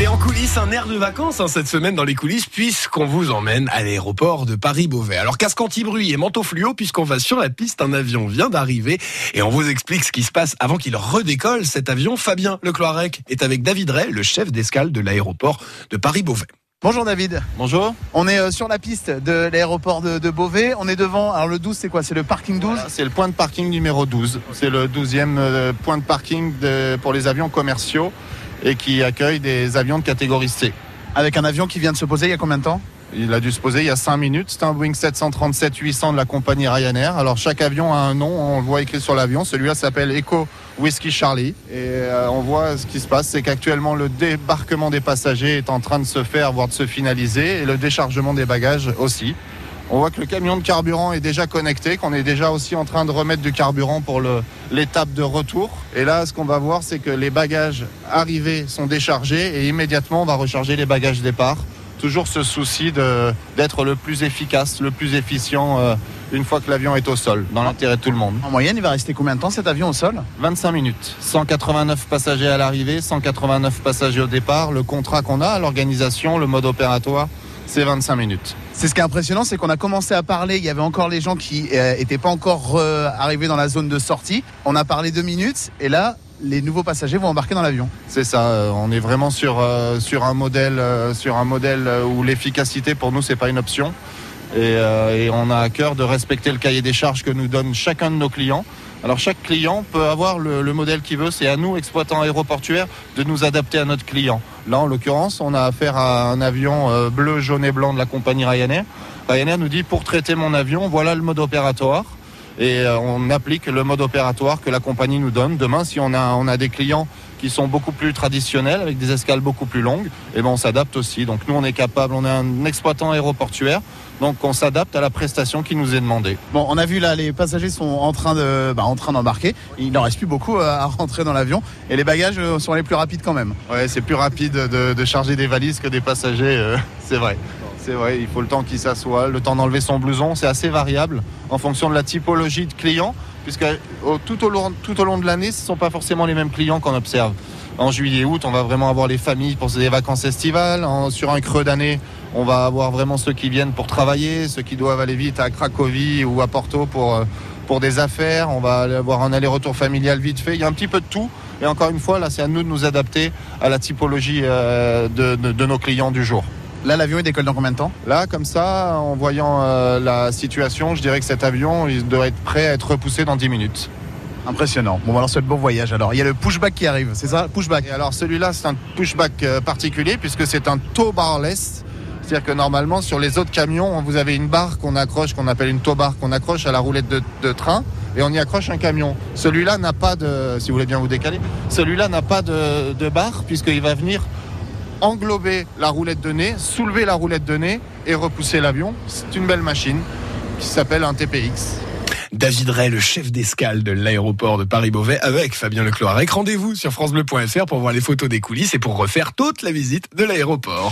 Allez, en coulisses, un air de vacances hein, cette semaine dans les coulisses, puisqu'on vous emmène à l'aéroport de Paris-Beauvais. Alors, casque anti-bruit et manteau fluo, puisqu'on va sur la piste, un avion vient d'arriver et on vous explique ce qui se passe avant qu'il redécolle. Cet avion, Fabien Lecloirec, est avec David Ray, le chef d'escale de l'aéroport de Paris-Beauvais. Bonjour David. Bonjour. On est euh, sur la piste de l'aéroport de, de Beauvais. On est devant. Alors le 12, c'est quoi? C'est le parking 12 Voilà, c'est le point de parking numéro 12. C'est le 12e euh, point de parking de- pour les avions commerciaux et qui accueille des avions de catégorie C. Avec un avion qui vient de se poser il y a combien de temps? Il a dû se poser il y a 5 minutes. C'est un Boeing 737-800 de la compagnie Ryanair. Alors chaque avion a un nom, on le voit écrit sur l'avion. Celui-là s'appelle Echo Whiskey Charlie. Et euh, on voit ce qui se passe, c'est qu'actuellement le débarquement des passagers est en train de se faire, voire de se finaliser, et le déchargement des bagages aussi. On voit que le camion de carburant est déjà connecté, qu'on est déjà aussi en train de remettre du carburant pour l'étape de retour. Et là, ce qu'on va voir, c'est que les bagages arrivés sont déchargés et immédiatement, on va recharger les bagages départ. Toujours ce souci d'être le plus efficace, le plus efficient euh, une fois que l'avion est au sol, dans l'intérêt de tout le monde. En moyenne, il va rester combien de temps cet avion au sol? 25 minutes, 189 passagers à l'arrivée, 189 passagers au départ. Le contrat qu'on a, l'organisation, le mode opératoire, c'est 25 minutes. C'est ce qui est impressionnant, c'est qu'on a commencé à parler. Il y avait encore les gens qui n'étaient pas encore euh, arrivés dans la zone de sortie. On a parlé deux minutes et là, les nouveaux passagers vont embarquer dans l'avion. C'est ça, euh, on est vraiment sur, euh, sur un modèle, euh, sur un modèle euh, où l'efficacité pour nous, c'est pas une option. Et, euh, et on a à cœur de respecter le cahier des charges que nous donne chacun de nos clients. Alors chaque client peut avoir le, le modèle qu'il veut. C'est à nous, exploitants aéroportuaires, de nous adapter à notre client. Là, en l'occurrence, on a affaire à un avion euh, bleu, jaune et blanc de la compagnie Ryanair. Ryanair nous dit pour traiter mon avion, voilà le mode opératoire. Et euh, on applique le mode opératoire que la compagnie nous donne. Demain, si on a, on a des clients qui sont beaucoup plus traditionnels, avec des escales beaucoup plus longues, et ben on s'adapte aussi. Donc nous, on est capable, on est un exploitant aéroportuaire, donc on s'adapte à la prestation qui nous est demandée. Bon, on a vu là, les passagers sont en train de, bah, en train d'embarquer. Il n'en reste plus beaucoup euh, à rentrer dans l'avion et les bagages euh, sont les plus rapides quand même. Ouais, c'est plus rapide de, de charger des valises que des passagers, euh, c'est vrai. C'est vrai, il faut le temps qu'il s'assoit, le temps d'enlever son blouson, c'est assez variable en fonction de la typologie de client, puisque tout, au long, de l'année, ce ne sont pas forcément les mêmes clients qu'on observe. En juillet, août, on va vraiment avoir les familles pour des vacances estivales. Sur un creux d'année, on va avoir vraiment ceux qui viennent pour travailler, ceux qui doivent aller vite à Cracovie ou à Porto pour, euh, des affaires. On va avoir un aller-retour familial vite fait. Il y a un petit peu de tout. Et encore une fois, là, c'est à nous de nous adapter à la typologie euh, de nos clients du jour. Là, l'avion il décolle dans combien de temps? Là, comme ça, en voyant euh, la situation, je dirais que cet avion, il doit être prêt à être repoussé dans 10 minutes. Impressionnant. Bon, bah, alors c'est le bon voyage. Alors, il y a le pushback qui arrive, c'est ça? Pushback. Et alors celui-là, c'est un pushback euh, particulier puisque c'est un tow barless. C'est-à-dire que normalement, sur les autres camions, vous avez une barre qu'on accroche, qu'on appelle une tow bar, qu'on accroche à la roulette de, de train et on y accroche un camion. Celui-là n'a pas de, si vous voulez bien vous décaler, celui-là n'a pas de, de barre puisqu'il va venir englober la roulette de nez, soulever la roulette de nez et repousser l'avion. C'est une belle machine qui s'appelle un TPX. David Ray, le chef d'escale de l'aéroport de Paris-Beauvais avec Fabien Lecloirec. Rendez-vous sur francebleu.fr pour voir les photos des coulisses et pour refaire toute la visite de l'aéroport.